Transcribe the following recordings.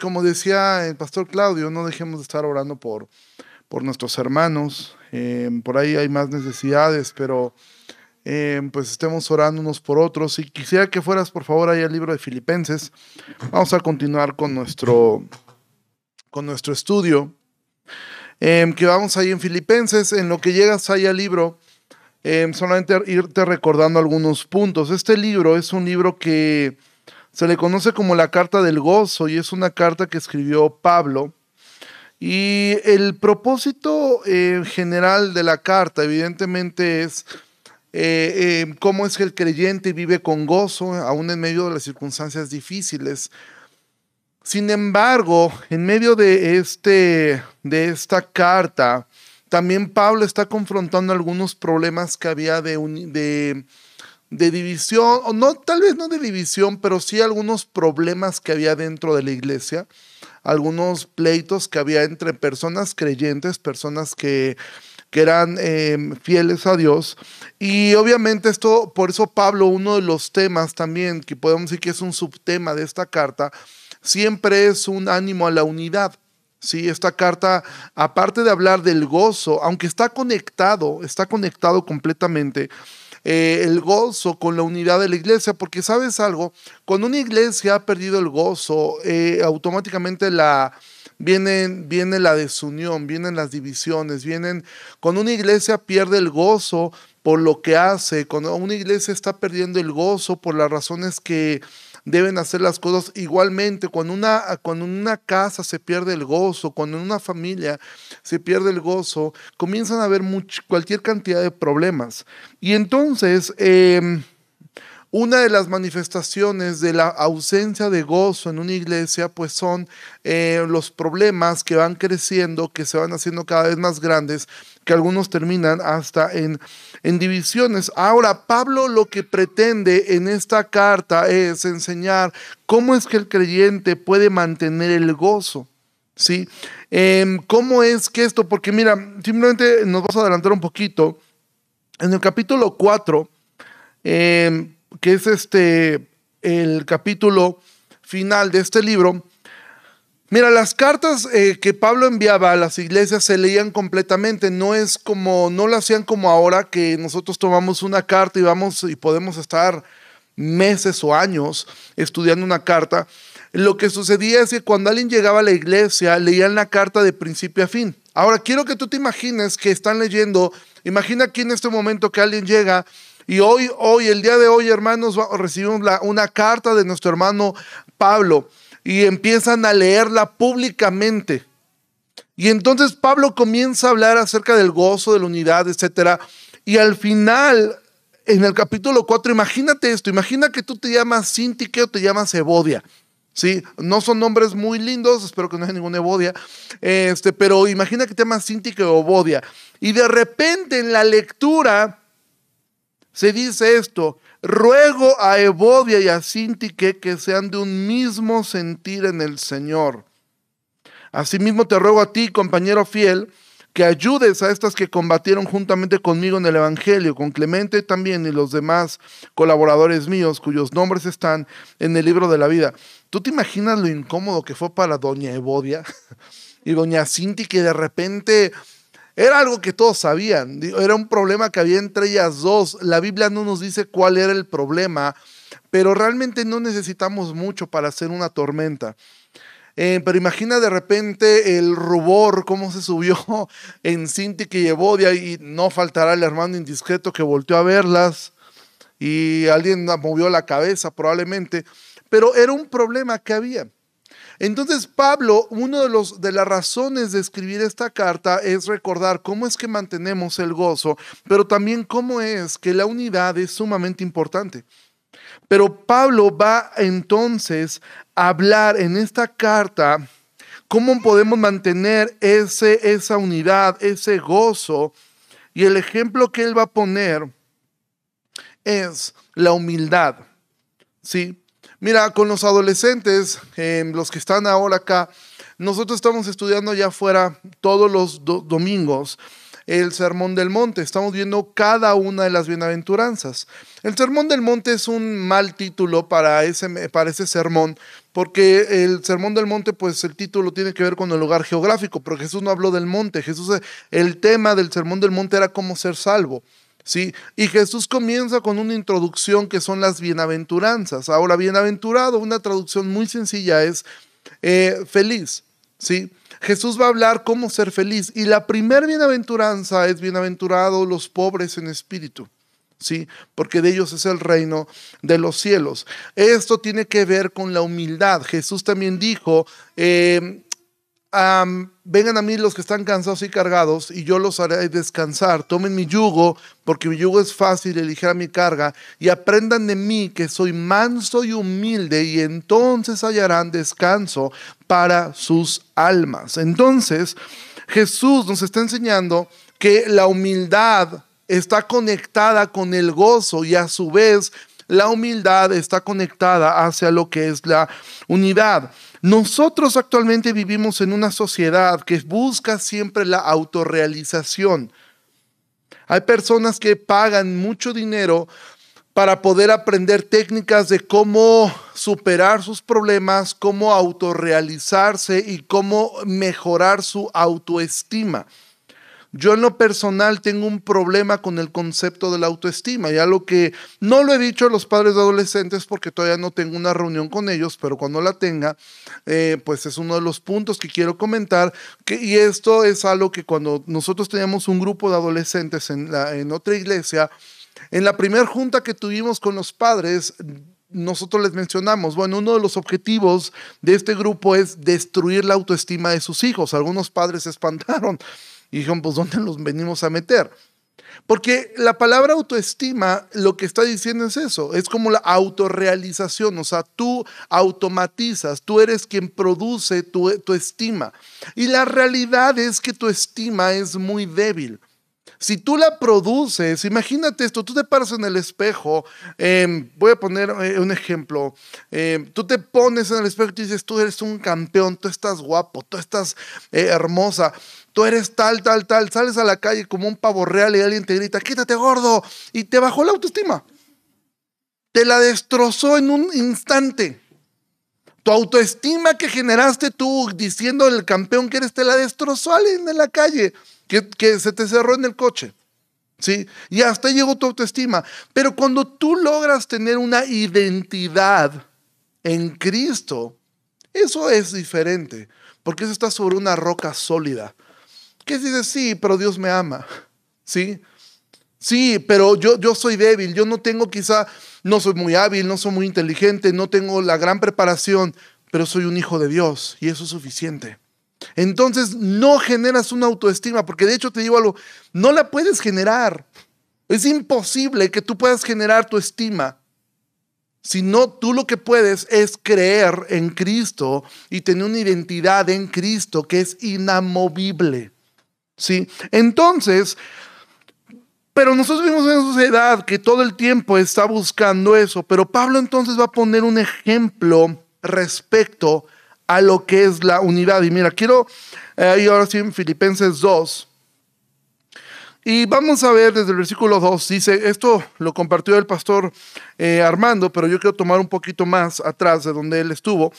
como decía el pastor Claudio, no dejemos de estar orando por, por nuestros hermanos. Em, por ahí hay más necesidades, pero em, pues estemos orando unos por otros. Y quisiera que fueras, por favor, ahí al libro de Filipenses. Vamos a continuar con nuestro, con nuestro estudio. Em, que vamos ahí en Filipenses, en lo que llegas ahí al libro, solamente irte recordando algunos puntos. Este libro es un libro que se le conoce como la Carta del Gozo y es una carta que escribió Pablo. Y el propósito eh, general de la carta, evidentemente, es eh, eh, cómo es que el creyente vive con gozo, aún en medio de las circunstancias difíciles. Sin embargo, en medio de, este, de esta carta, también Pablo está confrontando algunos problemas que había de, de de división, o no, tal vez no de división, pero sí algunos problemas que había dentro de la iglesia, algunos pleitos que había entre personas creyentes, personas que, que eran em, fieles a Dios. Y obviamente esto, por eso Pablo, uno de los temas también, que podemos decir que es un subtema de esta carta, siempre es un ánimo a la unidad. Sí, esta carta, aparte de hablar del gozo, aunque está conectado, está conectado completamente, eh, el gozo con la unidad de la iglesia, porque sabes algo, cuando una iglesia ha perdido el gozo, eh, automáticamente la, viene, viene la desunión, vienen las divisiones, vienen, cuando una iglesia pierde el gozo por lo que hace, cuando una iglesia está perdiendo el gozo por las razones que deben hacer las cosas igualmente. Cuando una, cuando en una casa se pierde el gozo, cuando en una familia se pierde el gozo, comienzan a haber cualquier cantidad de problemas. Y entonces, em, una de las manifestaciones de la ausencia de gozo en una iglesia, pues son eh, los problemas que van creciendo, que se van haciendo cada vez más grandes, que algunos terminan hasta en, en divisiones. Ahora, Pablo lo que pretende en esta carta es enseñar cómo es que el creyente puede mantener el gozo. ¿Sí? Em, ¿Cómo es que esto? Porque mira, simplemente nos vamos a adelantar un poquito. En el capítulo 4, que es este, el capítulo final de este libro, Mira, las cartas eh, que Pablo enviaba a las iglesias se leían completamente, no es como, no lo hacían como ahora que nosotros tomamos una carta y vamos y podemos estar meses o años estudiando una carta. Lo que sucedía es que cuando alguien llegaba a la iglesia, leían la carta de principio a fin. Ahora, quiero que tú te imagines que están leyendo, imagina aquí en este momento que alguien llega y hoy, hoy, el día de hoy, hermanos, recibimos una carta de nuestro hermano Pablo y empiezan a leerla públicamente. Y entonces Pablo comienza a hablar acerca del gozo, de la unidad, etc. Y al final, en el capítulo 4, imagínate esto, imagina que tú te llamas Sintique o te llamas Evodia. ¿sí? No son nombres muy lindos, espero que no haya ninguna Evodia, este, pero imagina que te llamas Sintique o Evodia. Y de repente en la lectura se dice esto, ruego a Evodia y a Sintique que sean de un mismo sentir en el Señor. Asimismo te ruego a ti, compañero fiel, que ayudes a estas que combatieron juntamente conmigo en el Evangelio, con Clemente también y los demás colaboradores míos cuyos nombres están en el libro de la vida. ¿Tú te imaginas lo incómodo que fue para doña Evodia y doña Cinti que de repente era algo que todos sabían, era un problema que había entre ellas dos. La Biblia no nos dice cuál era el problema, pero realmente no necesitamos mucho para hacer una tormenta. Eh, pero imagina de repente el rubor, cómo se subió en Cinti que llevó de ahí. No faltará el hermano indiscreto que volteó a verlas y alguien movió la cabeza probablemente. Pero era un problema que había. Entonces Pablo, una de, los, de las razones de escribir esta carta es recordar cómo es que mantenemos el gozo, pero también cómo es que la unidad es sumamente importante. Pero Pablo va entonces a hablar en esta carta cómo podemos mantener ese, esa unidad, ese gozo. Y el ejemplo que él va a poner es la humildad. ¿Sí? Mira, con los adolescentes, em, los que están ahora acá, nosotros estamos estudiando allá afuera todos los domingos el Sermón del Monte. Estamos viendo cada una de las bienaventuranzas. El Sermón del Monte es un mal título para ese, para ese sermón porque el Sermón del Monte, pues el título tiene que ver con el lugar geográfico, pero Jesús no habló del monte. Jesús, el tema del Sermón del Monte era cómo ser salvo. ¿Sí? Y Jesús comienza con una introducción que son las bienaventuranzas. Ahora, bienaventurado, una traducción muy sencilla es eh, feliz. ¿sí? Jesús va a hablar cómo ser feliz. Y la primera bienaventuranza es bienaventurado los pobres en espíritu. ¿sí? Porque de ellos es el reino de los cielos. Esto tiene que ver con la humildad. Jesús también dijo, eh, vengan a mí los que están cansados y cargados, y yo los haré descansar. Tomen mi yugo, porque mi yugo es fácil y ligera mi carga, y aprendan de mí que soy manso y humilde, y entonces hallarán descanso para sus almas. Entonces, Jesús nos está enseñando que la humildad está conectada con el gozo y a su vez la humildad está conectada hacia lo que es la unidad. Nosotros actualmente vivimos en una sociedad que busca siempre la autorrealización. Hay personas que pagan mucho dinero para poder aprender técnicas de cómo superar sus problemas, cómo autorrealizarse y cómo mejorar su autoestima. Yo en lo personal tengo un problema con el concepto de la autoestima, ya lo que no lo he dicho a los padres de adolescentes porque todavía no tengo una reunión con ellos, pero cuando la tenga, eh, pues es uno de los puntos que quiero comentar, y esto es algo que cuando nosotros teníamos un grupo de adolescentes en otra iglesia, en la primera junta que tuvimos con los padres, nosotros les mencionamos, bueno, uno de los objetivos de este grupo es destruir la autoestima de sus hijos. Algunos padres se espantaron y dijeron, pues ¿dónde los venimos a meter? Porque la palabra autoestima lo que está diciendo es eso, es como la autorrealización, o sea, tú automatizas, tú eres quien produce tu, tu estima. Y la realidad es que tu estima es muy débil. Si tú la produces, imagínate esto, tú te paras en el espejo, em, voy a poner eh, un ejemplo, em, tú te pones en el espejo y dices, tú eres un campeón, tú estás guapo, tú estás eh, hermosa, tú eres tal, tal, tal, sales a la calle como un pavo real y alguien te grita, quítate gordo, y te bajó la autoestima. Te la destrozó en un instante. Tu autoestima que generaste tú diciendo el campeón que eres, te la destrozó alguien en la calle, que, que se te cerró en el coche. ¿Sí? Y hasta llegó tu autoestima. Pero cuando tú logras tener una identidad en Cristo, eso es diferente, porque eso está sobre una roca sólida. ¿Qué dice? Sí, pero Dios me ama. ¿Sí? Sí, pero yo, yo soy débil, yo no tengo quizá, no soy muy hábil, no soy muy inteligente, no tengo la gran preparación, pero soy un hijo de Dios y eso es suficiente. Entonces no generas una autoestima, porque de hecho te digo algo, no la puedes generar. Es imposible que tú puedas generar tu estima. Si no, tú lo que puedes es creer en Cristo y tener una identidad en Cristo que es inamovible. ¿Sí? Entonces, pero nosotros vivimos en una sociedad que todo el tiempo está buscando eso, pero Pablo entonces va a poner un ejemplo respecto a lo que es la unidad. Y mira, quiero eh, ahora sí en Filipenses 2. Y vamos a ver desde el versículo 2, dice, esto lo compartió el pastor eh, Armando, pero yo quiero tomar un poquito más atrás de donde él estuvo.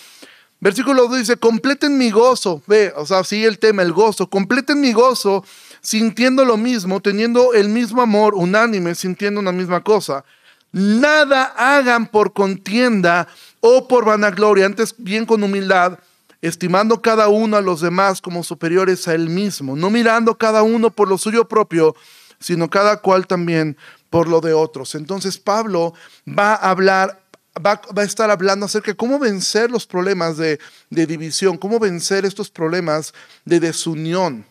Versículo 2 dice, completen mi gozo. Ve, o sea, sigue el tema, el gozo. Completen mi gozo sintiendo lo mismo, teniendo el mismo amor, unánime, sintiendo una misma cosa. Nada hagan por contienda o por vanagloria, antes bien con humildad, estimando cada uno a los demás como superiores a él mismo, no mirando cada uno por lo suyo propio, sino cada cual también por lo de otros. Entonces Pablo va a hablar va, a estar hablando acerca de cómo vencer los problemas de, división, cómo vencer estos problemas de desunión,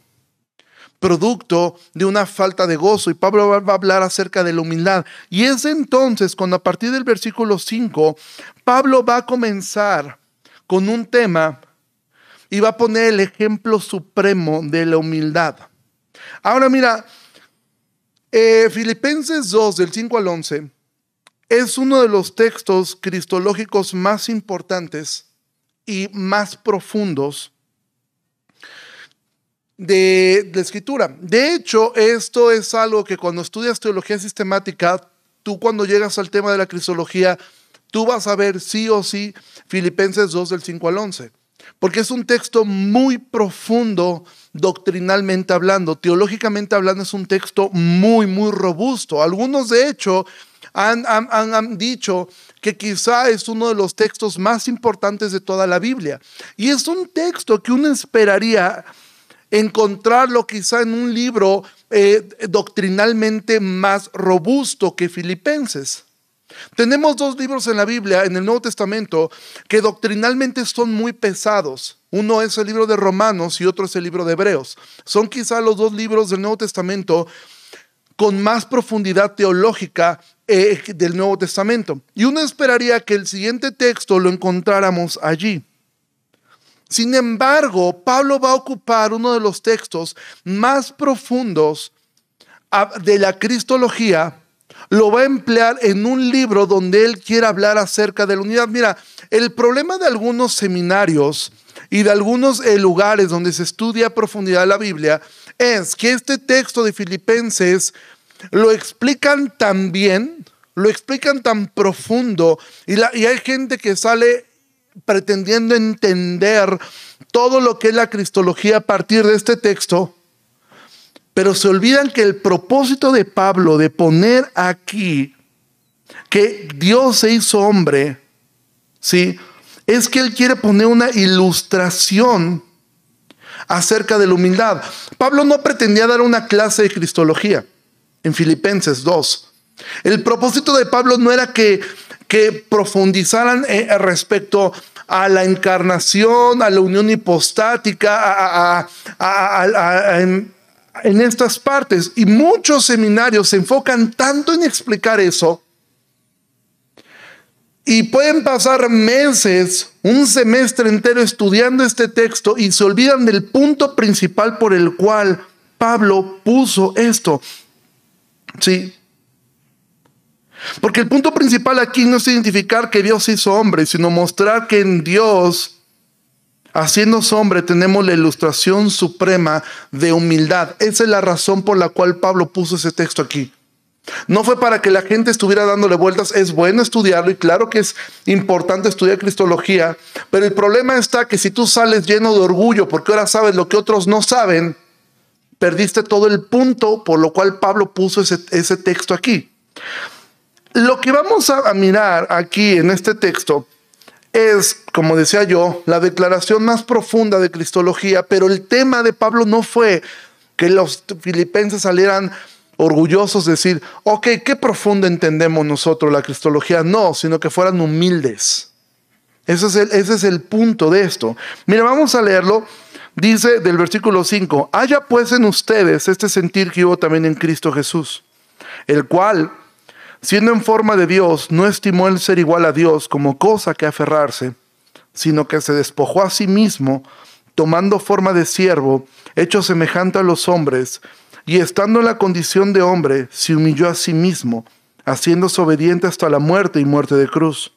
producto de una falta de gozo. Y Pablo va, a hablar acerca de la humildad. Y es entonces cuando a partir del versículo 5, Pablo va a comenzar con un tema y va a poner el ejemplo supremo de la humildad. Ahora mira, eh, Filipenses 2, del 5 al 11, es uno de los textos cristológicos más importantes y más profundos de la escritura. De hecho, esto es algo que cuando estudias teología sistemática, tú cuando llegas al tema de la cristología, tú vas a ver sí o sí Filipenses 2 del 5 al 11, porque es un texto muy profundo doctrinalmente hablando, teológicamente hablando es un texto muy, muy robusto. Algunos de hecho han, dicho que quizá es uno de los textos más importantes de toda la Biblia. Y es un texto que uno esperaría encontrarlo quizá en un libro eh, doctrinalmente más robusto que Filipenses. Tenemos dos libros en la Biblia, en el Nuevo Testamento, que doctrinalmente son muy pesados. Uno es el libro de Romanos y otro es el libro de Hebreos. Son quizá los dos libros del Nuevo Testamento con más profundidad teológica eh, del Nuevo Testamento. Y uno esperaría que el siguiente texto lo encontráramos allí. Sin embargo, Pablo va a ocupar uno de los textos más profundos ah, de la cristología lo va a emplear en un libro donde él quiere hablar acerca de la unidad. Mira, el problema de algunos seminarios y de algunos eh, lugares donde se estudia a profundidad la Biblia es que este texto de Filipenses lo explican tan bien, lo explican tan profundo y, hay gente que sale pretendiendo entender todo lo que es la cristología a partir de este texto pero se olvidan que el propósito de Pablo de poner aquí que Dios se hizo hombre, ¿sí? Es que él quiere poner una ilustración acerca de la humildad. Pablo no pretendía dar una clase de cristología en Filipenses 2. El propósito de Pablo no era que, profundizaran eh, respecto a la encarnación, a la unión hipostática, a, en estas partes. Y muchos seminarios se enfocan tanto en explicar eso. Y pueden pasar meses, un semestre entero estudiando este texto y se olvidan del punto principal por el cual Pablo puso esto. Sí. Porque el punto principal aquí no es identificar que Dios hizo hombre, sino mostrar que en Dios Haciendo hombre tenemos la ilustración suprema de humildad. Esa es la razón por la cual Pablo puso ese texto aquí. No fue para que la gente estuviera dándole vueltas. Es bueno estudiarlo y claro que es importante estudiar cristología, pero el problema está que si tú sales lleno de orgullo porque ahora sabes lo que otros no saben, perdiste todo el punto por lo cual Pablo puso ese, texto aquí. Lo que vamos a mirar aquí en este texto es, como decía yo, la declaración más profunda de Cristología, pero el tema de Pablo no fue que los filipenses salieran orgullosos de decir, ok, qué profundo entendemos nosotros la Cristología. No, sino que fueran humildes. Ese es, el, ese es el punto de esto. Mira, vamos a leerlo. Dice del versículo 5, haya pues en ustedes este sentir que hubo también en Cristo Jesús, el cual, siendo en forma de Dios, no estimó el ser igual a Dios como cosa que aferrarse, sino que se despojó a sí mismo, tomando forma de siervo, hecho semejante a los hombres, y estando en la condición de hombre, se humilló a sí mismo, haciéndose obediente hasta la muerte y muerte de cruz.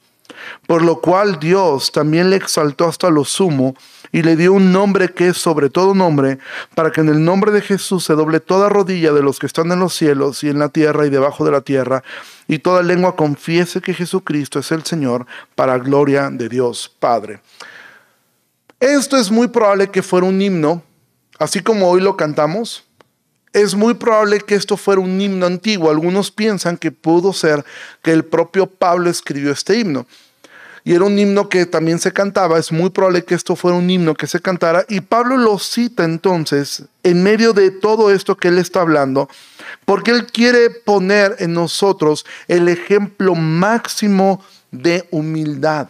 Por lo cual Dios también le exaltó hasta lo sumo y le dio un nombre que es sobre todo nombre, para que en el nombre de Jesús se doble toda rodilla de los que están en los cielos y en la tierra y debajo de la tierra, y toda lengua confiese que Jesucristo es el Señor, para gloria de Dios Padre. Esto es muy probable que fuera un himno, así como hoy lo cantamos. Es muy probable que esto fuera un himno antiguo. Algunos piensan que pudo ser que el propio Pablo escribió este himno y era un himno que también se cantaba, es muy probable que esto fuera un himno que se cantara, y Pablo lo cita entonces en medio de todo esto que él está hablando, porque él quiere poner en nosotros el ejemplo máximo de humildad.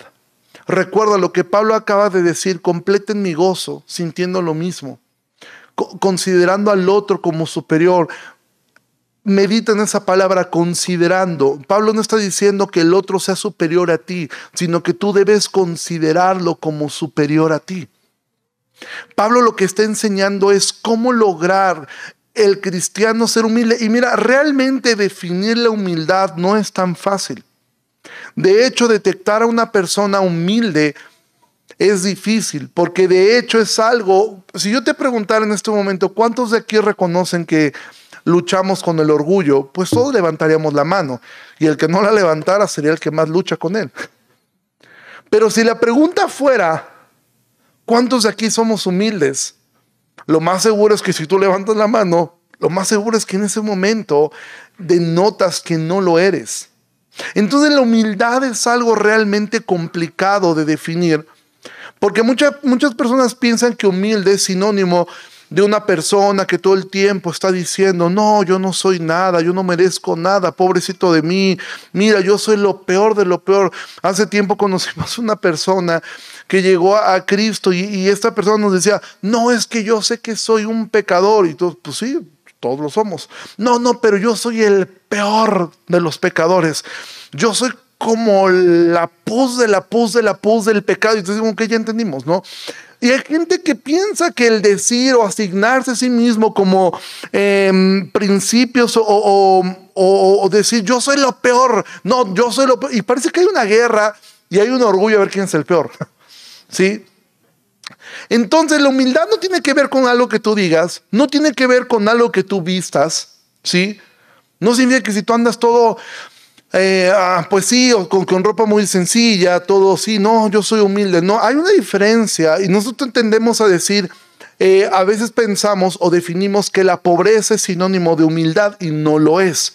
Recuerda lo que Pablo acaba de decir, completen mi gozo sintiendo lo mismo, considerando al otro como superior, medita en esa palabra considerando. Pablo no está diciendo que el otro sea superior a ti, sino que tú debes considerarlo como superior a ti. Pablo lo que está enseñando es cómo lograr el cristiano ser humilde. Y mira, realmente definir la humildad no es tan fácil. De hecho, detectar a una persona humilde es difícil, porque de hecho es algo, si yo te preguntara en este momento, ¿cuántos de aquí reconocen que luchamos con el orgullo, pues todos levantaríamos la mano y el que no la levantara sería el que más lucha con él. Pero si la pregunta fuera, ¿cuántos de aquí somos humildes? Lo más seguro es que si tú levantas la mano, lo más seguro es que en ese momento denotas que no lo eres. Entonces la humildad es algo realmente complicado de definir, porque muchas muchas personas piensan que humilde es sinónimo de una persona que todo el tiempo está diciendo, no, yo no soy nada, yo no merezco nada, pobrecito de mí, mira, yo soy lo peor de lo peor. Hace tiempo conocimos una persona que llegó a, Cristo y, esta persona nos decía, no, es que yo sé que soy un pecador. Y todos, pues sí, todos lo somos. No, no, pero yo soy el peor de los pecadores. Yo soy como la pus de la pus de la pus del pecado. Y entonces, que ya entendimos, ¿no? Y hay gente que piensa que el decir o asignarse a sí mismo como em, principios o, decir yo soy lo peor, no, yo soy lo peor. Y parece que hay una guerra y hay un orgullo a ver quién es el peor. ¿Sí? Entonces la humildad no tiene que ver con algo que tú digas, no tiene que ver con algo que tú vistas, ¿sí? No significa que si tú andas todo eh, ah, pues sí, con, con, ropa muy sencilla, todo sí, no, yo soy humilde. No, hay una diferencia y nosotros tendemos a decir, eh, a veces pensamos o definimos que la pobreza es sinónimo de humildad y no lo es.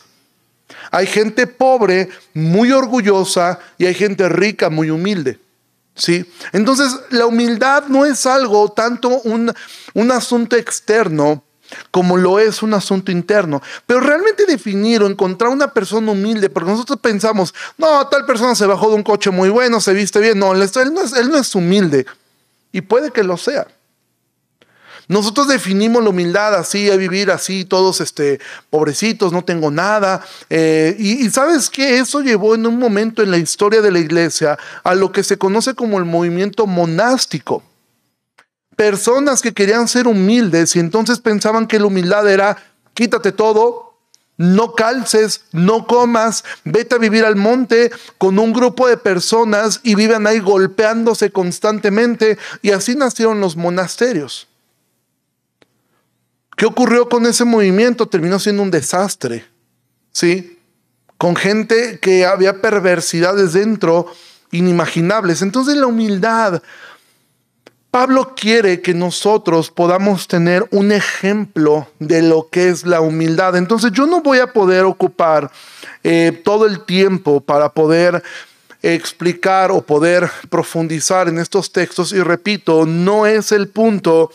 Hay gente pobre, muy orgullosa y hay gente rica, muy humilde. ¿Sí? Entonces, la humildad no es algo tanto un, un asunto externo, como lo es un asunto interno. Pero realmente definir o encontrar una persona humilde, porque nosotros pensamos, no, tal persona se bajó de un coche muy bueno, se viste bien. No, él no es, él no es humilde. Y puede que lo sea. Nosotros definimos la humildad así, a vivir así, todos este, pobrecitos, no tengo nada. Eh, y, y, sabes que eso llevó en un momento en la historia de la iglesia a lo que se conoce como el movimiento monástico personas que querían ser humildes y entonces pensaban que la humildad era quítate todo, no calces, no comas, vete a vivir al monte con un grupo de personas y viven ahí golpeándose constantemente y así nacieron los monasterios. ¿Qué ocurrió con ese movimiento? Terminó siendo un desastre, ¿sí? Con gente que había perversidades dentro inimaginables. Entonces la humildad Pablo quiere que nosotros podamos tener un ejemplo de lo que es la humildad. Entonces yo no voy a poder ocupar eh, todo el tiempo para poder explicar o poder profundizar en estos textos. Y repito, no es el punto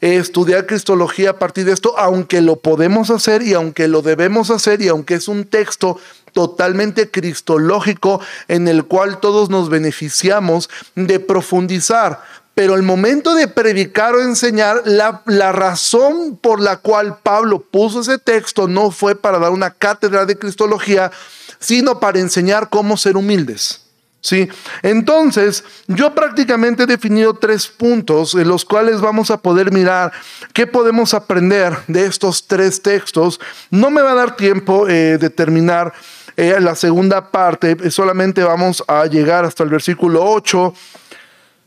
estudiar cristología a partir de esto, aunque lo podemos hacer y aunque lo debemos hacer y aunque es un texto totalmente cristológico en el cual todos nos beneficiamos de profundizar pero el momento de predicar o enseñar, la, razón por la cual Pablo puso ese texto no fue para dar una cátedra de Cristología, sino para enseñar cómo ser humildes. ¿Sí? Entonces, yo prácticamente he definido tres puntos en los cuales vamos a poder mirar qué podemos aprender de estos tres textos. No me va a dar tiempo eh, de terminar eh, la segunda parte, solamente vamos a llegar hasta el versículo 8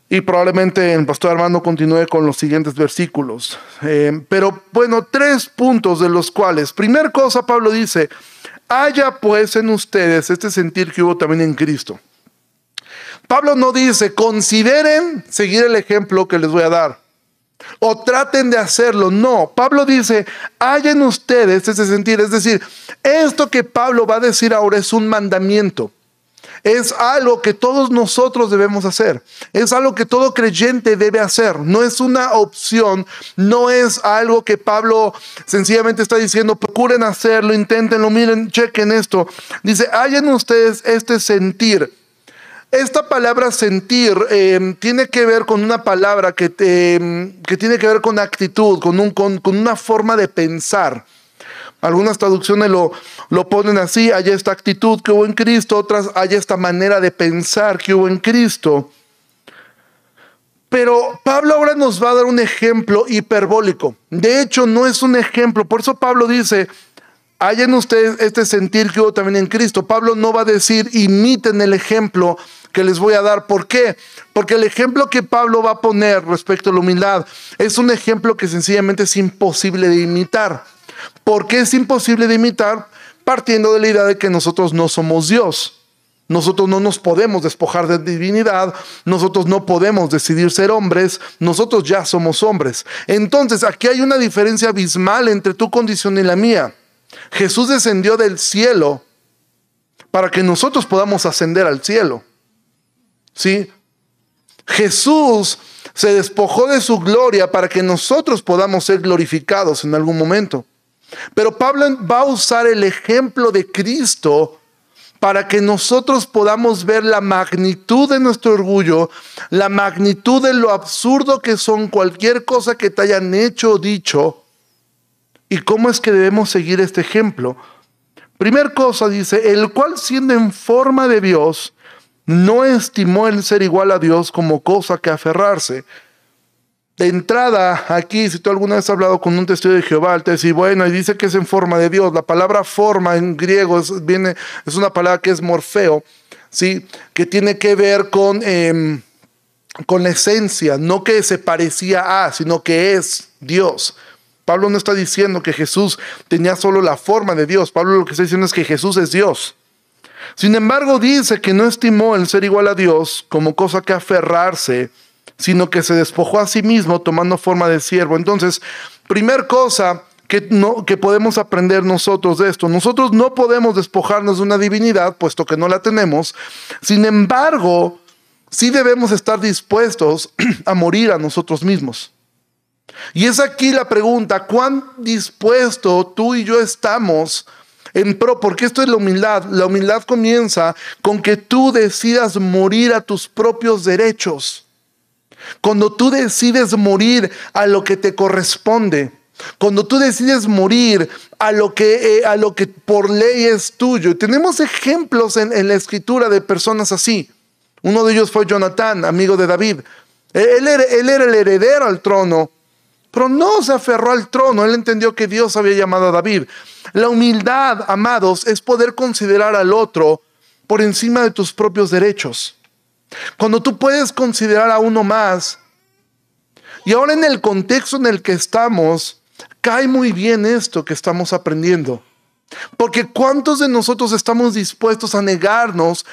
y probablemente el pastor Armando continúe con los siguientes versículos. Eh, pero bueno, tres puntos de los cuales, primer cosa, Pablo dice, haya pues en ustedes este sentir que hubo también en Cristo. Pablo no dice, consideren seguir el ejemplo que les voy a dar. O traten de hacerlo. No, Pablo dice, haya en ustedes ese sentir. Es decir, esto que Pablo va a decir ahora es un mandamiento es algo que todos nosotros debemos hacer. Es algo que todo creyente debe hacer. No es una opción, no es algo que Pablo sencillamente está diciendo, procuren hacerlo, inténtenlo, miren, chequen esto. Dice, hayan ustedes este sentir. Esta palabra sentir eh, tiene que ver con una palabra que, que tiene que ver con actitud, con, un, con una forma de pensar. Algunas traducciones lo, lo ponen así, hay esta actitud que hubo en Cristo, otras hay esta manera de pensar que hubo en Cristo. Pero Pablo ahora nos va a dar un ejemplo hiperbólico. De hecho, no es un ejemplo. Por eso Pablo dice, hay en ustedes este sentir que hubo también en Cristo. Pablo no va a decir, imiten el ejemplo que les voy a dar. ¿Por qué? Porque el ejemplo que Pablo va a poner respecto a la humildad es un ejemplo que sencillamente es imposible de imitar porque es imposible de imitar partiendo de la idea de que nosotros no somos Dios. Nosotros no nos podemos despojar de divinidad, nosotros no podemos decidir ser hombres, nosotros ya somos hombres. Entonces, aquí hay una diferencia abismal entre tu condición y la mía. Jesús descendió del cielo para que nosotros podamos ascender al cielo. ¿Sí? Jesús se despojó de su gloria para que nosotros podamos ser glorificados en algún momento. Pero Pablo va a usar el ejemplo de Cristo para que nosotros podamos ver la magnitud de nuestro orgullo, la magnitud de lo absurdo que son cualquier cosa que te hayan hecho o dicho, y cómo es que debemos seguir este ejemplo. Primer cosa dice, el cual siendo en forma de Dios, no estimó el ser igual a Dios como cosa que aferrarse. De entrada, aquí, si tú alguna vez has hablado con un testigo de Jehová, te dice, bueno, y dice que es en forma de Dios. La palabra forma en griego es, viene, es una palabra que es morfeo, ¿sí? que tiene que ver con, em, con la esencia, no que se parecía a, sino que es Dios. Pablo no está diciendo que Jesús tenía solo la forma de Dios. Pablo lo que está diciendo es que Jesús es Dios. Sin embargo, dice que no estimó el ser igual a Dios como cosa que aferrarse, sino que se despojó a sí mismo tomando forma de siervo. Entonces, primer cosa que, no, que podemos aprender nosotros de esto, nosotros no podemos despojarnos de una divinidad, puesto que no la tenemos. Sin embargo, sí debemos estar dispuestos a morir a nosotros mismos. Y es aquí la pregunta, ¿cuán dispuesto tú y yo estamos en pro? Porque esto es la humildad. La humildad comienza con que tú decidas morir a tus propios derechos. Cuando tú decides morir a lo que te corresponde. Cuando tú decides morir a lo que, eh, a lo que por ley es tuyo. Tenemos ejemplos en, la escritura de personas así. Uno de ellos fue Jonathan, amigo de David. Él él era el heredero al trono, pero no se aferró al trono, él entendió que Dios había llamado a David. La humildad, amados, es poder considerar al otro por encima de tus propios derechos. Cuando tú puedes considerar a uno más, y ahora en el contexto en el que estamos, cae muy bien esto que estamos aprendiendo. Porque ¿cuántos de nosotros estamos dispuestos a negarnos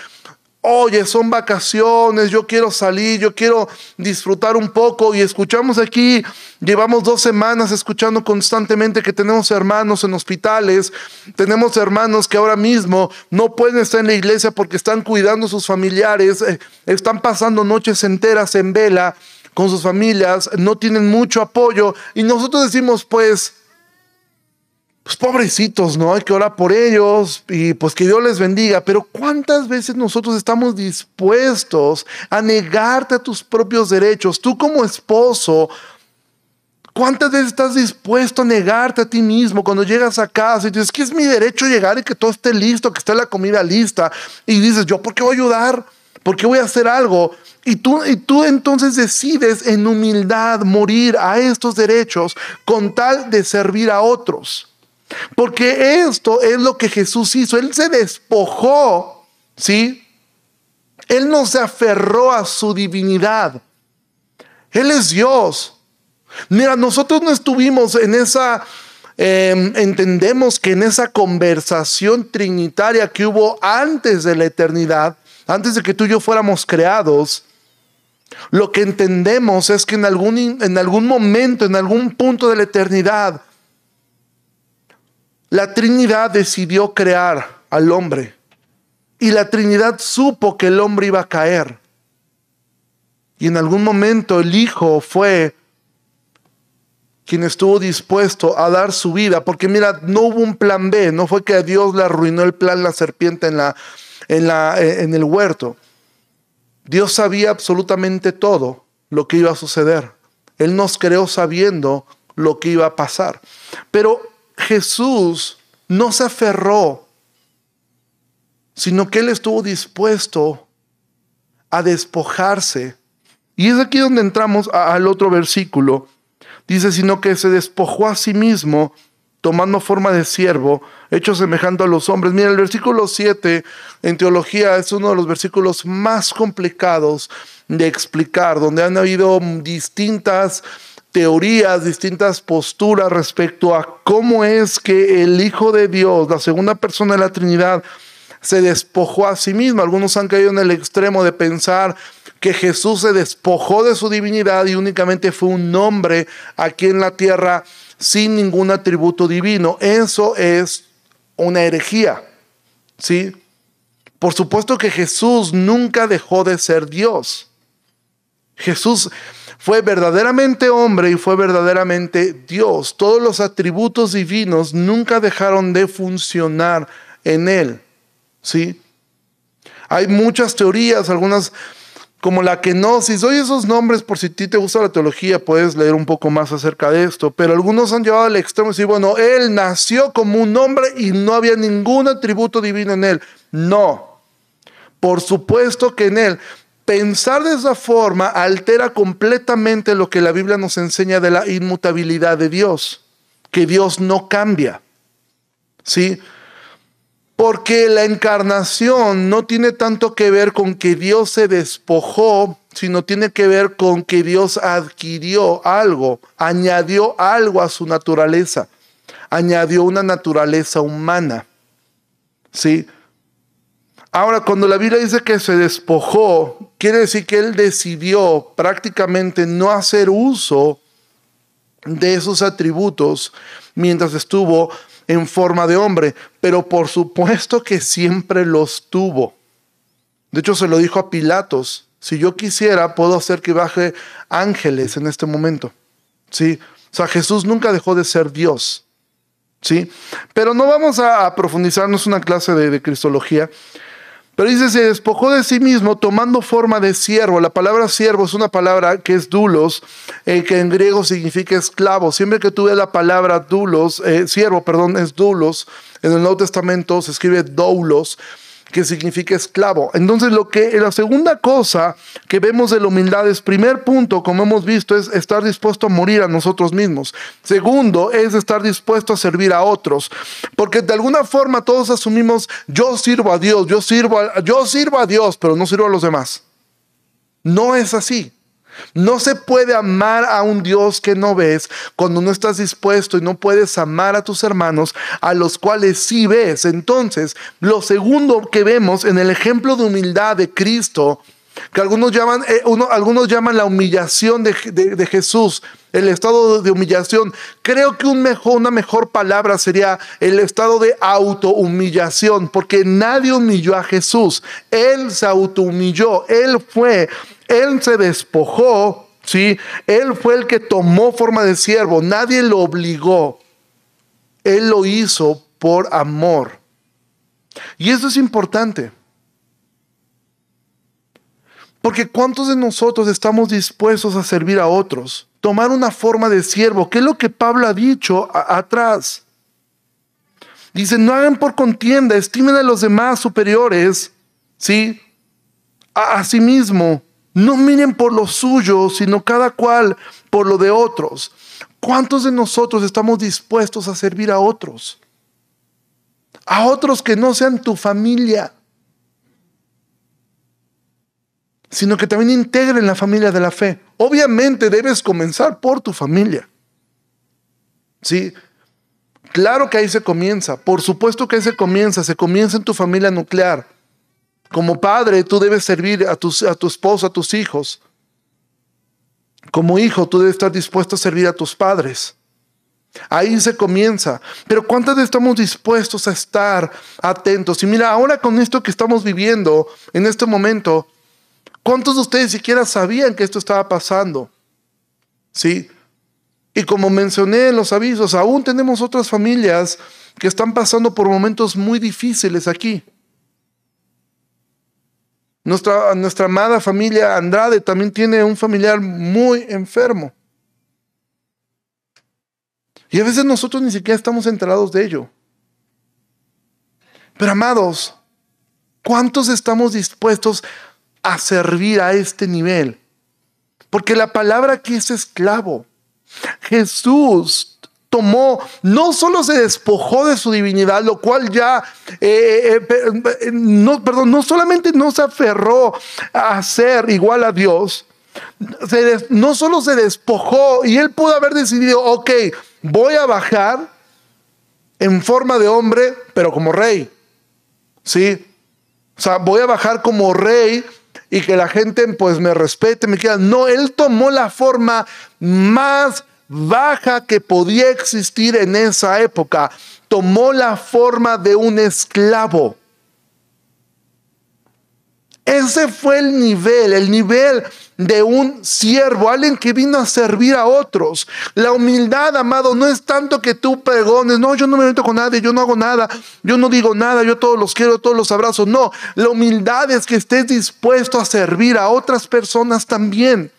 oye, son vacaciones, yo quiero salir, yo quiero disfrutar un poco. Y escuchamos aquí, llevamos dos semanas escuchando constantemente que tenemos hermanos en hospitales, tenemos hermanos que ahora mismo no pueden estar en la iglesia porque están cuidando a sus familiares, eh, están pasando noches enteras en vela con sus familias, no tienen mucho apoyo. Y nosotros decimos pues, pues pobrecitos, ¿no? Hay que orar por ellos y pues que Dios les bendiga. Pero ¿cuántas veces nosotros estamos dispuestos a negarte a tus propios derechos? Tú como esposo, ¿cuántas veces estás dispuesto a negarte a ti mismo cuando llegas a casa y dices que es mi derecho llegar y que todo esté listo, que esté la comida lista? Y dices, ¿yo por qué voy a ayudar? ¿Por qué voy a hacer algo? Y tú, y tú entonces decides en humildad morir a estos derechos con tal de servir a otros. Porque esto es lo que Jesús hizo. Él se despojó, ¿sí? Él no se aferró a su divinidad. Él es Dios. Mira, nosotros no estuvimos en esa, em, entendemos que en esa conversación trinitaria que hubo antes de la eternidad, antes de que tú y yo fuéramos creados, lo que entendemos es que en algún, en algún momento, en algún punto de la eternidad, la Trinidad decidió crear al hombre y la Trinidad supo que el hombre iba a caer. Y en algún momento el Hijo fue quien estuvo dispuesto a dar su vida, porque mira, no hubo un plan B, no fue que Dios le arruinó el plan la serpiente en, la, en, la, en el huerto. Dios sabía absolutamente todo lo que iba a suceder. Él nos creó sabiendo lo que iba a pasar. Pero Jesús no se aferró, sino que él estuvo dispuesto a despojarse. Y es aquí donde entramos al otro versículo. Dice, sino que se despojó a sí mismo, tomando forma de siervo, hecho semejante a los hombres. Mira, el versículo 7 en teología es uno de los versículos más complicados de explicar, donde han habido distintas teorías, distintas posturas respecto a cómo es que el Hijo de Dios, la segunda persona de la Trinidad, se despojó a sí mismo. Algunos han caído en el extremo de pensar que Jesús se despojó de su divinidad y únicamente fue un hombre aquí en la tierra sin ningún atributo divino. Eso es una herejía. ¿Sí? Por supuesto que Jesús nunca dejó de ser Dios. Jesús fue verdaderamente hombre y fue verdaderamente Dios. Todos los atributos divinos nunca dejaron de funcionar en él. ¿Sí? Hay muchas teorías, algunas como la kenosis. Oye, esos nombres, por si a ti te gusta la teología, puedes leer un poco más acerca de esto. Pero algunos han llevado al extremo y decir, bueno, él nació como un hombre y no había ningún atributo divino en él. No. Por supuesto que en él. Pensar de esa forma altera completamente lo que la Biblia nos enseña de la inmutabilidad de Dios, que Dios no cambia. ¿Sí? Porque la encarnación no tiene tanto que ver con que Dios se despojó, sino tiene que ver con que Dios adquirió algo, añadió algo a su naturaleza, añadió una naturaleza humana. ¿Sí? Ahora, cuando la Biblia dice que se despojó, quiere decir que él decidió prácticamente no hacer uso de esos atributos mientras estuvo en forma de hombre, pero por supuesto que siempre los tuvo. De hecho, se lo dijo a Pilatos, si yo quisiera, puedo hacer que baje ángeles en este momento. ¿Sí? O sea, Jesús nunca dejó de ser Dios. ¿Sí? Pero no vamos a, profundizarnos una clase de cristología. Pero dice, se despojó de sí mismo tomando forma de siervo. La palabra siervo es una palabra que es dulos, eh, que en griego significa esclavo. Siempre que tuve la palabra dulos, eh, siervo, perdón, es dulos, en el Nuevo Testamento se escribe doulos, que significa esclavo. Entonces, lo que la segunda cosa que vemos de la humildad es, primer punto, como hemos visto, es estar dispuesto a morir a nosotros mismos. Segundo, es estar dispuesto a servir a otros. Porque de alguna forma todos asumimos, yo sirvo a Dios, yo sirvo a, yo sirvo a Dios, pero no sirvo a los demás. No es así. No se puede amar a un Dios que no ves cuando no estás dispuesto y no puedes amar a tus hermanos a los cuales sí ves. Entonces, lo segundo que vemos en el ejemplo de humildad de Cristo, que algunos llaman, eh, algunos llaman la humillación de, de, Jesús, el estado de humillación. Creo que un mejor, una mejor palabra sería el estado de autohumillación, porque nadie humilló a Jesús. Él se autohumilló, Él fue él se despojó, ¿sí? Él fue el que tomó forma de siervo, nadie lo obligó. Él lo hizo por amor. Y eso es importante. Porque ¿cuántos de nosotros estamos dispuestos a servir a otros? Tomar una forma de siervo, ¿Qué es lo que Pablo ha dicho atrás. Dice, no hagan por contienda, estimen a los demás superiores, ¿sí? A, a sí mismo. No miren por lo suyo, sino cada cual por lo de otros. ¿Cuántos de nosotros estamos dispuestos a servir a otros? A otros que no sean tu familia, sino que también integren la familia de la fe. Obviamente debes comenzar por tu familia. ¿Sí? Claro que ahí se comienza, por supuesto que ahí se comienza, se comienza en tu familia nuclear. Como padre, tú debes servir a, a tu esposo, a tus hijos. Como hijo, tú debes estar dispuesto a servir a tus padres. Ahí se comienza. Pero ¿cuántos estamos dispuestos a estar atentos? Y mira, ahora con esto que estamos viviendo en este momento, ¿cuántos de ustedes siquiera sabían que esto estaba pasando? ¿Sí? Y como mencioné en los avisos, aún tenemos otras familias que están pasando por momentos muy difíciles aquí. Nuestra, nuestra amada familia Andrade también tiene un familiar muy enfermo. Y a veces nosotros ni siquiera estamos enterados de ello. Pero amados, ¿cuántos estamos dispuestos a servir a este nivel? Porque la palabra aquí es esclavo. Jesús tomó, no solo se despojó de su divinidad, lo cual ya, eh, eh, eh, no, perdón, no solamente no se aferró a ser igual a Dios, no solo se despojó y él pudo haber decidido, ok, voy a bajar en forma de hombre, pero como rey. ¿Sí? O sea, voy a bajar como rey y que la gente pues me respete, me quiera. No, él tomó la forma más baja que podía existir en esa época. Tomó la forma de un esclavo. Ese fue el nivel, el nivel de un siervo, alguien que vino a servir a otros. La humildad, amado, no es tanto que tú pregones, no, yo no me meto con nadie, yo no hago nada, yo no digo nada, yo todos los quiero, todos los abrazo. No, la humildad es que estés dispuesto a servir a otras personas también.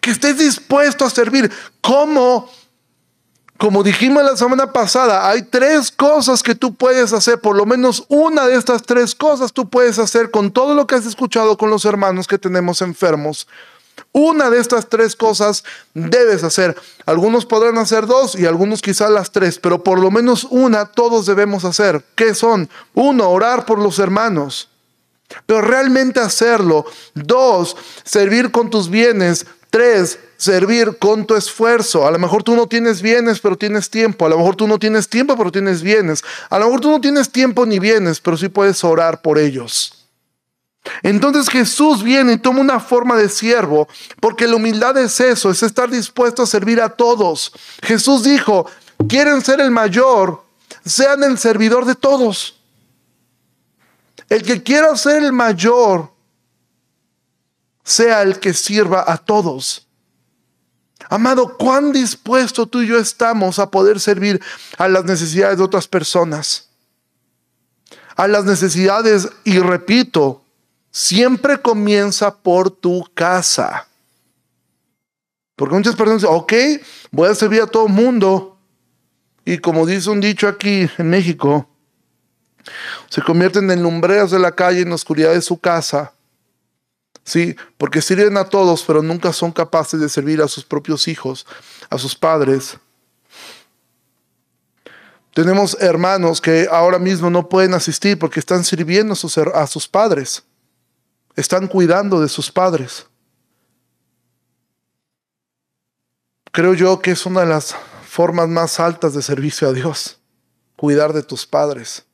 Que estés dispuesto a servir. ¿Cómo? Como dijimos la semana pasada, hay tres cosas que tú puedes hacer, por lo menos una de estas tres cosas tú puedes hacer con todo lo que has escuchado con los hermanos que tenemos enfermos. Una de estas tres cosas debes hacer. Algunos podrán hacer dos y algunos quizás las tres, pero por lo menos una todos debemos hacer. ¿Qué son? Uno, orar por los hermanos. Pero realmente hacerlo. Dos, servir con tus bienes. Tres, servir con tu esfuerzo. A lo mejor tú no tienes bienes, pero tienes tiempo. A lo mejor tú no tienes tiempo, pero tienes bienes. A lo mejor tú no tienes tiempo ni bienes, pero sí puedes orar por ellos. Entonces Jesús viene y toma una forma de siervo, porque la humildad es eso, es estar dispuesto a servir a todos. Jesús dijo, quieren ser el mayor, sean el servidor de todos. El que quiera ser el mayor, sea el que sirva a todos. Amado, cuán dispuesto tú y yo estamos a poder servir a las necesidades de otras personas. A las necesidades, y repito, siempre comienza por tu casa. Porque muchas personas dicen, ok, voy a servir a todo el mundo. Y como dice un dicho aquí en México, se convierten en lumbreras de la calle en la oscuridad de su casa Sí, porque sirven a todos, pero nunca son capaces de servir a sus propios hijos, a sus padres. Tenemos hermanos que ahora mismo no pueden asistir porque están sirviendo a sus, a sus padres. Están cuidando de sus padres. Creo yo que es una de las formas más altas de servicio a Dios, cuidar de tus padres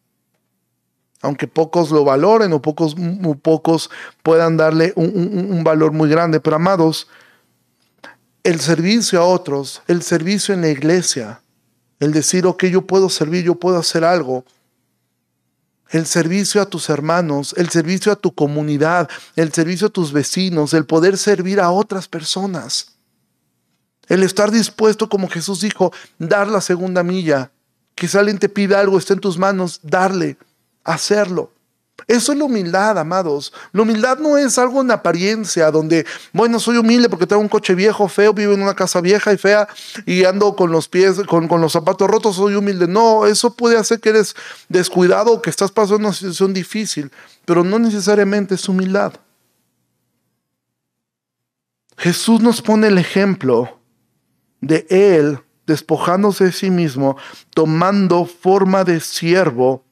aunque pocos lo valoren o pocos, pocos puedan darle un, valor muy grande. Pero amados, el servicio a otros, el servicio en la iglesia, el decir, ok, yo puedo servir, yo puedo hacer algo, el servicio a tus hermanos, el servicio a tu comunidad, el servicio a tus vecinos, el poder servir a otras personas. El estar dispuesto, como Jesús dijo, dar la segunda milla. Que si alguien te pide algo, está en tus manos, darle hacerlo. Eso es la humildad, amados. La humildad no es algo en apariencia, donde, bueno, soy humilde porque tengo un coche viejo, feo, vivo en una casa vieja y fea y ando con los pies, con, con los zapatos rotos, soy humilde. No, eso puede hacer que eres descuidado o que estás pasando una situación difícil, pero no necesariamente es humildad. Jesús nos pone el ejemplo de Él despojándose de sí mismo, tomando forma de siervo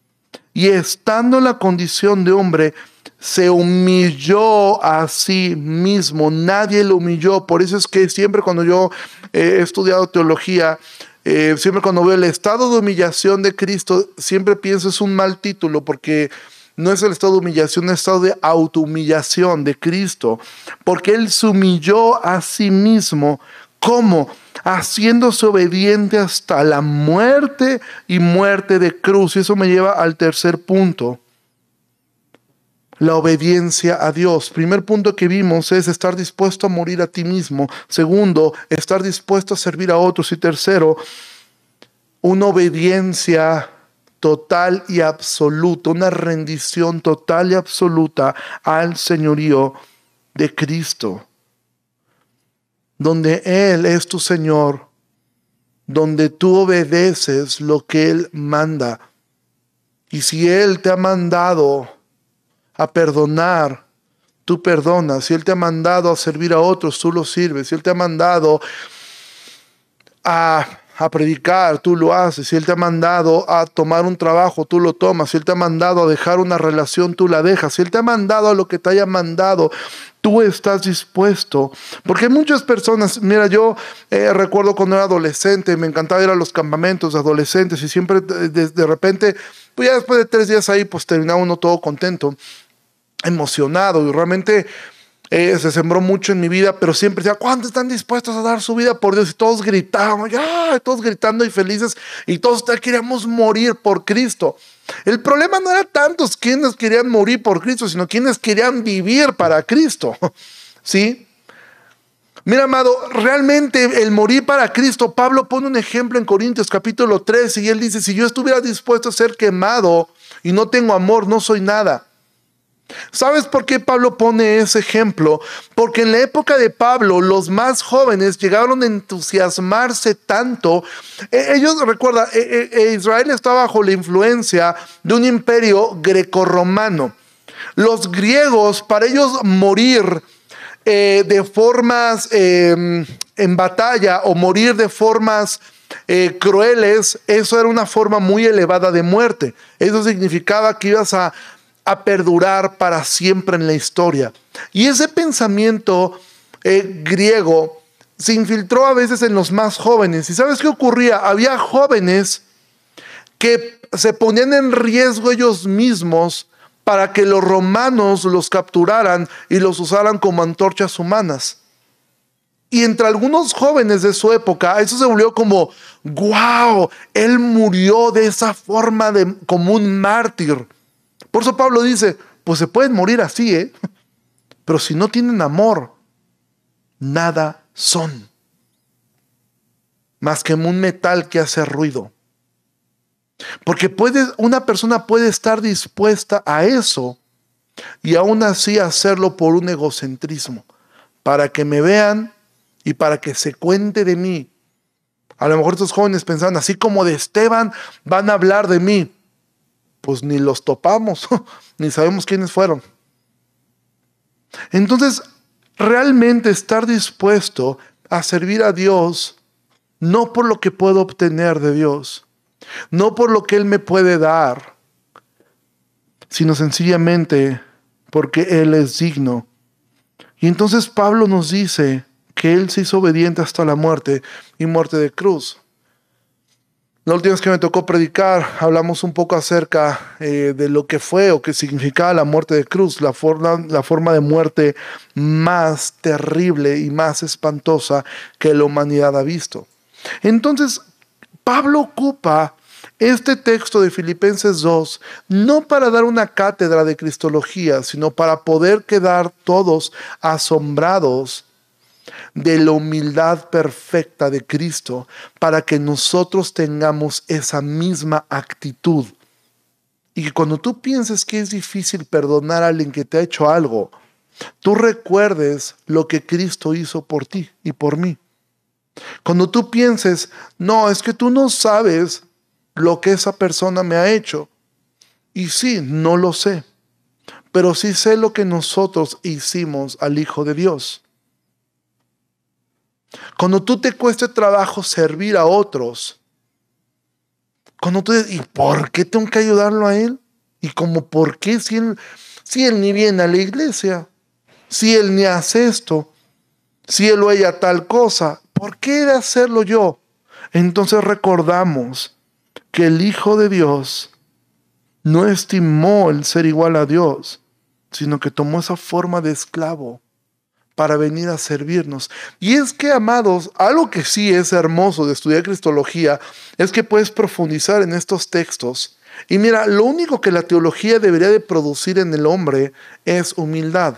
y estando en la condición de hombre, se humilló a sí mismo, nadie lo humilló. Por eso es que siempre cuando yo he estudiado teología, eh, siempre cuando veo el estado de humillación de Cristo, siempre pienso es un mal título porque no es el estado de humillación, es el estado de autohumillación de Cristo, porque Él se humilló a sí mismo. ¿Cómo? Haciéndose obediente hasta la muerte y muerte de cruz. Y eso me lleva al tercer punto, la obediencia a Dios. Primer punto que vimos es estar dispuesto a morir a ti mismo. Segundo, estar dispuesto a servir a otros. Y tercero, una obediencia total y absoluta, una rendición total y absoluta al señorío de Cristo donde Él es tu Señor, donde tú obedeces lo que Él manda. Y si Él te ha mandado a perdonar, tú perdonas. Si Él te ha mandado a servir a otros, tú lo sirves. Si Él te ha mandado a, a, predicar, tú lo haces. Si Él te ha mandado a tomar un trabajo, tú lo tomas. Si Él te ha mandado a dejar una relación, tú la dejas. Si Él te ha mandado a lo que te haya mandado, tú estás dispuesto. Porque muchas personas, mira, yo eh, recuerdo cuando era adolescente, me encantaba ir a los campamentos de adolescentes y siempre de, repente pues ya después de tres días ahí, pues terminaba uno todo contento, emocionado y realmente eh, se sembró mucho en mi vida, pero siempre decía, ¿cuántos están dispuestos a dar su vida por Dios? Y todos gritaban, todos gritando y felices, y todos queríamos morir por Cristo. El problema no era tantos quienes querían morir por Cristo, sino quienes querían vivir para Cristo. ¿Sí? Mira, amado, realmente el morir para Cristo, Pablo pone un ejemplo en Corintios capítulo 3 y él dice, si yo estuviera dispuesto a ser quemado y no tengo amor, no soy nada. ¿Sabes por qué Pablo pone ese ejemplo? Porque en la época de Pablo los más jóvenes llegaron a entusiasmarse tanto. E, ellos, recuerda, e, e, Israel está bajo la influencia de un imperio grecorromano. Los griegos, para ellos morir eh, de formas em, en batalla o morir de formas eh, crueles, eso era una forma muy elevada de muerte. Eso significaba que ibas a, a perdurar para siempre en la historia. Y ese pensamiento eh, griego se infiltró a veces en los más jóvenes. ¿Y sabes qué ocurría? Había jóvenes que se ponían en riesgo ellos mismos para que los romanos los capturaran y los usaran como antorchas humanas. Y entre algunos jóvenes de su época, eso se volvió como, wow, él murió de esa forma de, como un mártir. Por eso Pablo dice, pues se pueden morir así, ¿eh? Pero si no tienen amor, nada son. Más que un metal que hace ruido. Porque puede, una persona puede estar dispuesta a eso y aún así hacerlo por un egocentrismo, para que me vean y para que se cuente de mí. A lo mejor estos jóvenes pensaban, así como de Esteban, van a hablar de mí. Pues ni los topamos, ni sabemos quiénes fueron. Entonces, realmente estar dispuesto a servir a Dios, no por lo que puedo obtener de Dios, no por lo que Él me puede dar, sino sencillamente porque Él es digno. Y entonces Pablo nos dice que Él se hizo obediente hasta la muerte y muerte de cruz. La última vez que me tocó predicar, hablamos un poco acerca eh, de lo que fue o qué significaba la muerte de cruz, la forma, la forma de muerte más terrible y más espantosa que la humanidad ha visto. Entonces, Pablo ocupa este texto de Filipenses 2 no para dar una cátedra de Cristología, sino para poder quedar todos asombrados de la humildad perfecta de Cristo, para que nosotros tengamos esa misma actitud. Y cuando tú pienses que es difícil perdonar a alguien que te ha hecho algo, tú recuerdes lo que Cristo hizo por ti y por mí. Cuando tú pienses, no, es que tú no sabes lo que esa persona me ha hecho. Y sí, no lo sé, pero sí sé lo que nosotros hicimos al Hijo de Dios. Cuando tú te cueste trabajo servir a otros, cuando tú dices, ¿y por qué tengo que ayudarlo a él? ¿Y como por qué si él, si él ni viene a la iglesia? Si él ni hace esto, si él o ella tal cosa, ¿por qué de hacerlo yo? Entonces recordamos que el Hijo de Dios no estimó el ser igual a Dios, sino que tomó esa forma de esclavo para venir a servirnos. Y es que, amados, algo que sí es hermoso de estudiar Cristología es que puedes profundizar en estos textos. Y mira, lo único que la teología debería de producir en el hombre es humildad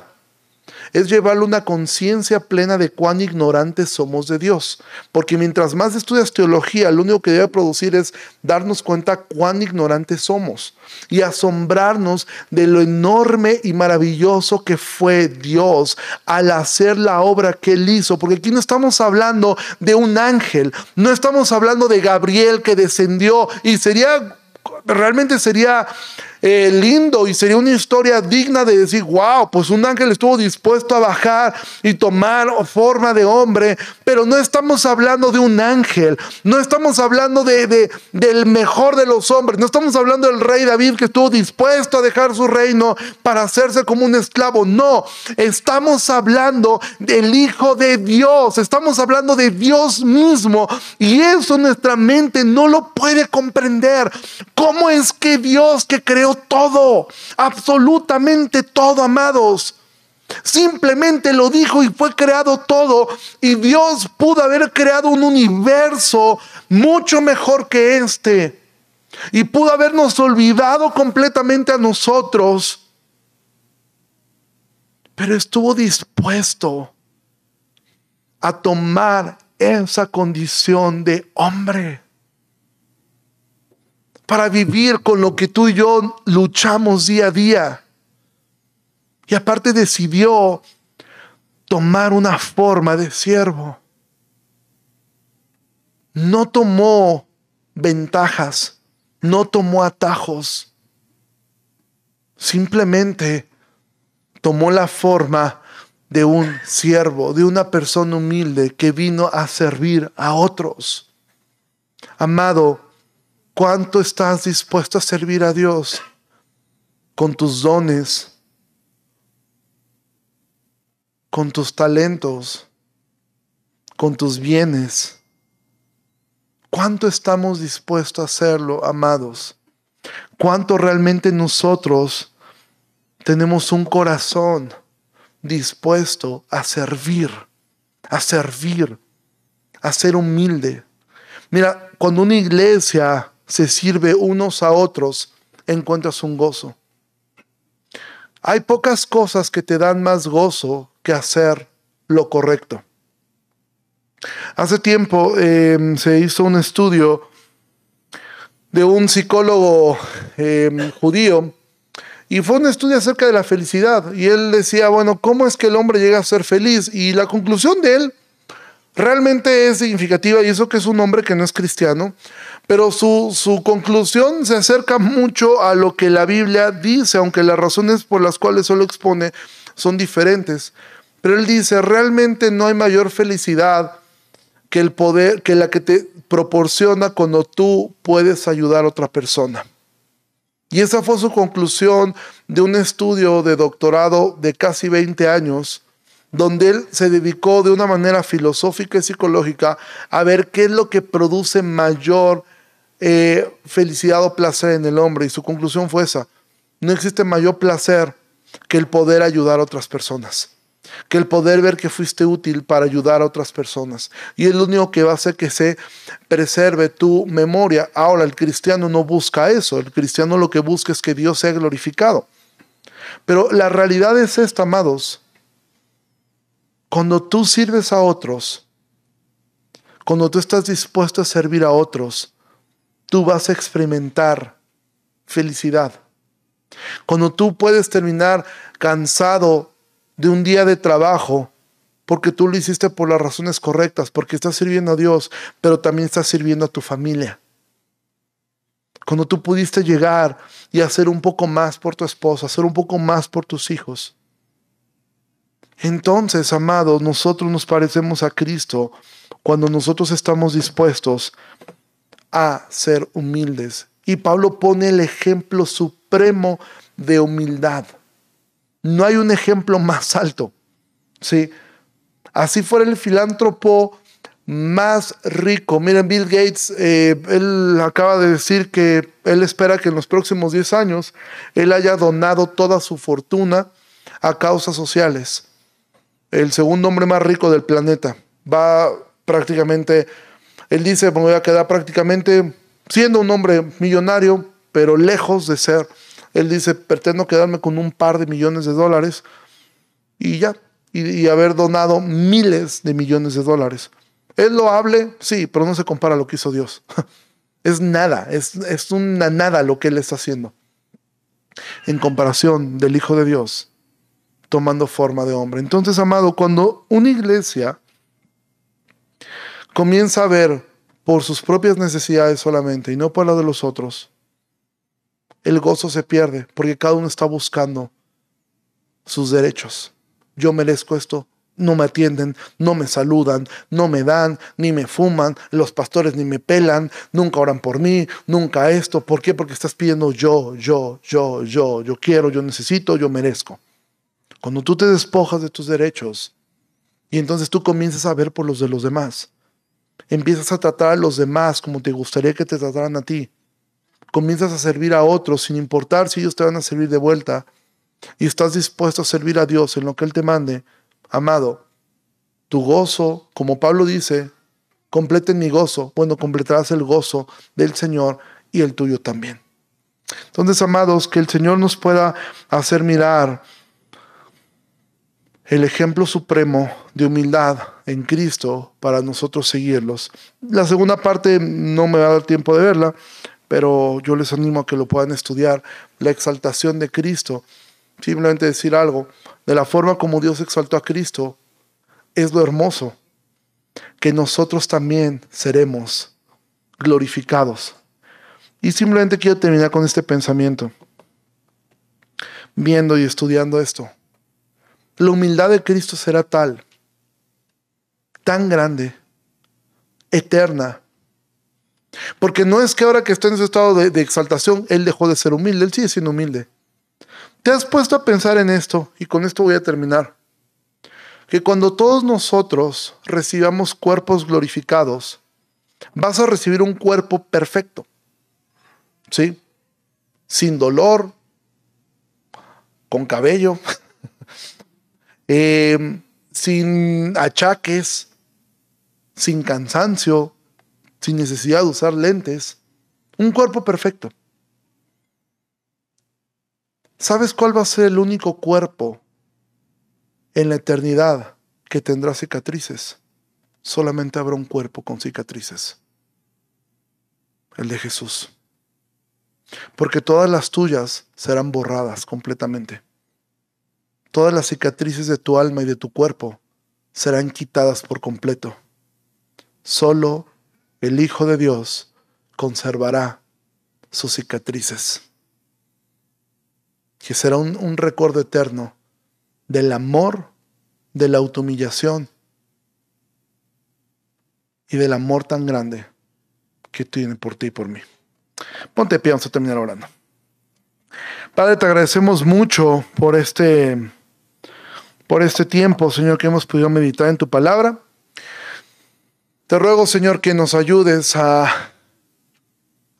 es llevarle una conciencia plena de cuán ignorantes somos de Dios. Porque mientras más estudias teología, lo único que debe producir es darnos cuenta cuán ignorantes somos y asombrarnos de lo enorme y maravilloso que fue Dios al hacer la obra que él hizo. Porque aquí no estamos hablando de un ángel, no estamos hablando de Gabriel que descendió y sería, realmente sería eh, lindo y sería una historia digna de decir, wow, pues un ángel estuvo dispuesto a bajar y tomar forma de hombre, pero no estamos hablando de un ángel, no estamos hablando de, del mejor de los hombres, no estamos hablando del rey David que estuvo dispuesto a dejar su reino para hacerse como un esclavo, no, estamos hablando del Hijo de Dios, estamos hablando de Dios mismo y eso nuestra mente no lo puede comprender. ¿Cómo es que Dios que creó todo, absolutamente todo, amados, Simplemente lo dijo y fue creado todo. Y Dios pudo haber creado un universo mucho mejor que este. Y pudo habernos olvidado completamente a nosotros. Pero estuvo dispuesto a tomar esa condición de hombre para vivir con lo que tú y yo luchamos día a día. Y aparte decidió tomar una forma de siervo. No tomó ventajas, no tomó atajos. Simplemente tomó la forma de un siervo, de una persona humilde que vino a servir a otros. Amado, ¿cuánto estás dispuesto a servir a Dios con tus dones? con tus talentos, con tus bienes. ¿Cuánto estamos dispuestos a hacerlo, amados? ¿Cuánto realmente nosotros tenemos un corazón dispuesto a servir, a servir, a ser humilde? Mira, cuando una iglesia se sirve unos a otros, encuentras un gozo. Hay pocas cosas que te dan más gozo que hacer lo correcto. Hace tiempo em, se hizo un estudio de un psicólogo em, judío y fue un estudio acerca de la felicidad. Y él decía, bueno, ¿cómo es que el hombre llega a ser feliz? Y la conclusión de él realmente es significativa y eso que es un hombre que no es cristiano, pero su, su, conclusión se acerca mucho a lo que la Biblia dice, aunque las razones por las cuales solo expone son diferentes. Pero él dice, realmente no hay mayor felicidad que el poder, que la que te proporciona cuando tú puedes ayudar a otra persona. Y esa fue su conclusión de un estudio de doctorado de casi 20 años, donde él se dedicó de una manera filosófica y psicológica a ver qué es lo que produce mayor felicidad o placer en el hombre. Y su conclusión fue esa. No existe mayor placer que el poder ayudar a otras personas que el poder ver que fuiste útil para ayudar a otras personas. Y es lo único que va a hacer que se preserve tu memoria. Ahora, el cristiano no busca eso, el cristiano lo que busca es que Dios sea glorificado. Pero la realidad es esta, amados. Cuando tú sirves a otros, cuando tú estás dispuesto a servir a otros, tú vas a experimentar felicidad. Cuando tú puedes terminar cansado de un día de trabajo, porque tú lo hiciste por las razones correctas, porque estás sirviendo a Dios, pero también estás sirviendo a tu familia. Cuando tú pudiste llegar y hacer un poco más por tu esposa, hacer un poco más por tus hijos. Entonces, amados, nosotros nos parecemos a Cristo cuando nosotros estamos dispuestos a ser humildes. Y Pablo pone el ejemplo supremo de humildad. No hay un ejemplo más alto. ¿sí? Así fuera el filántropo más rico. Miren, Bill Gates, eh, él acaba de decir que él espera que en los próximos 10 años él haya donado toda su fortuna a causas sociales. El segundo hombre más rico del planeta. Va prácticamente, él dice, me voy a quedar prácticamente siendo un hombre millonario, pero lejos de ser él dice, pretendo quedarme con un par de millones de dólares y ya, y, haber donado miles de millones de dólares. ¿Es loable? Sí, pero no se compara a lo que hizo Dios. es nada, es, es una nada lo que Él está haciendo en comparación del Hijo de Dios tomando forma de hombre. Entonces, amado, cuando una iglesia comienza a ver por sus propias necesidades solamente y no por la de los otros, el gozo se pierde porque cada uno está buscando sus derechos. Yo merezco esto, no me atienden, no me saludan, no me dan, ni me fuman, los pastores ni me pelan, nunca oran por mí, nunca esto. ¿Por qué? Porque estás pidiendo yo, yo, yo, yo, yo quiero, yo necesito, yo merezco. Cuando tú te despojas de tus derechos y entonces tú comienzas a ver por los de los demás, empiezas a tratar a los demás como te gustaría que te trataran a ti, comienzas a servir a otros sin importar si ellos te van a servir de vuelta y estás dispuesto a servir a Dios en lo que Él te mande, amado, tu gozo, como Pablo dice, completen mi gozo. Bueno, completarás el gozo del Señor y el tuyo también. Entonces, amados, que el Señor nos pueda hacer mirar el ejemplo supremo de humildad en Cristo para nosotros seguirlos. La segunda parte no me va a dar tiempo de verla, pero yo les animo a que lo puedan estudiar, la exaltación de Cristo. Simplemente decir algo, de la forma como Dios exaltó a Cristo, es lo hermoso, que nosotros también seremos glorificados. Y simplemente quiero terminar con este pensamiento, viendo y estudiando esto. La humildad de Cristo será tal, tan grande, eterna, porque no es que ahora que está en ese estado de, de, exaltación, Él dejó de ser humilde, Él sigue siendo humilde. ¿Te has puesto a pensar en esto? Y con esto voy a terminar. Que cuando todos nosotros recibamos cuerpos glorificados, vas a recibir un cuerpo perfecto. ¿Sí? Sin dolor, con cabello, eh, sin achaques, sin cansancio, sin necesidad de usar lentes. Un cuerpo perfecto. ¿Sabes cuál va a ser el único cuerpo en la eternidad que tendrá cicatrices? Solamente habrá un cuerpo con cicatrices. El de Jesús. Porque todas las tuyas serán borradas completamente. Todas las cicatrices de tu alma y de tu cuerpo serán quitadas por completo. Solo el Hijo de Dios conservará sus cicatrices que será un, recuerdo eterno del amor, de la autohumillación y del amor tan grande que tiene por ti y por mí. Ponte pie, vamos a terminar orando. Padre, te agradecemos mucho por este, por este tiempo, Señor, que hemos podido meditar en tu palabra. Te ruego, Señor, que nos ayudes a,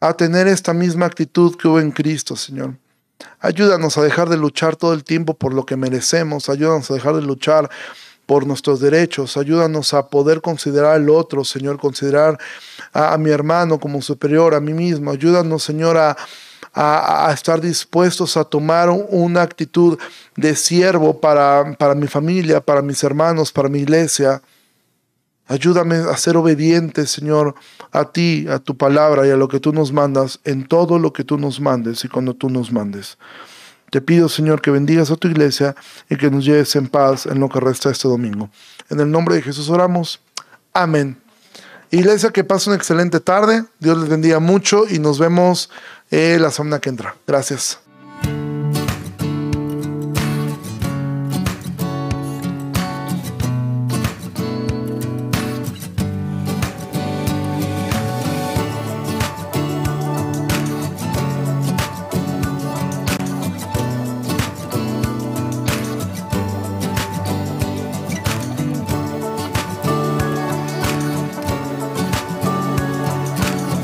a tener esta misma actitud que hubo en Cristo, Señor. Ayúdanos a dejar de luchar todo el tiempo por lo que merecemos, ayúdanos a dejar de luchar por nuestros derechos, ayúdanos a poder considerar al otro, Señor, considerar a, mi hermano como superior, a mí mismo, ayúdanos, Señor, a, estar dispuestos a tomar una actitud de siervo para, para mi familia, para mis hermanos, para mi iglesia. Ayúdame a ser obediente, Señor, a ti, a tu palabra y a lo que tú nos mandas, en todo lo que tú nos mandes y cuando tú nos mandes. Te pido, Señor, que bendigas a tu iglesia y que nos lleves en paz en lo que resta este domingo. En el nombre de Jesús oramos. Amén. Iglesia, que pase una excelente tarde. Dios les bendiga mucho y nos vemos eh, la semana que entra. Gracias.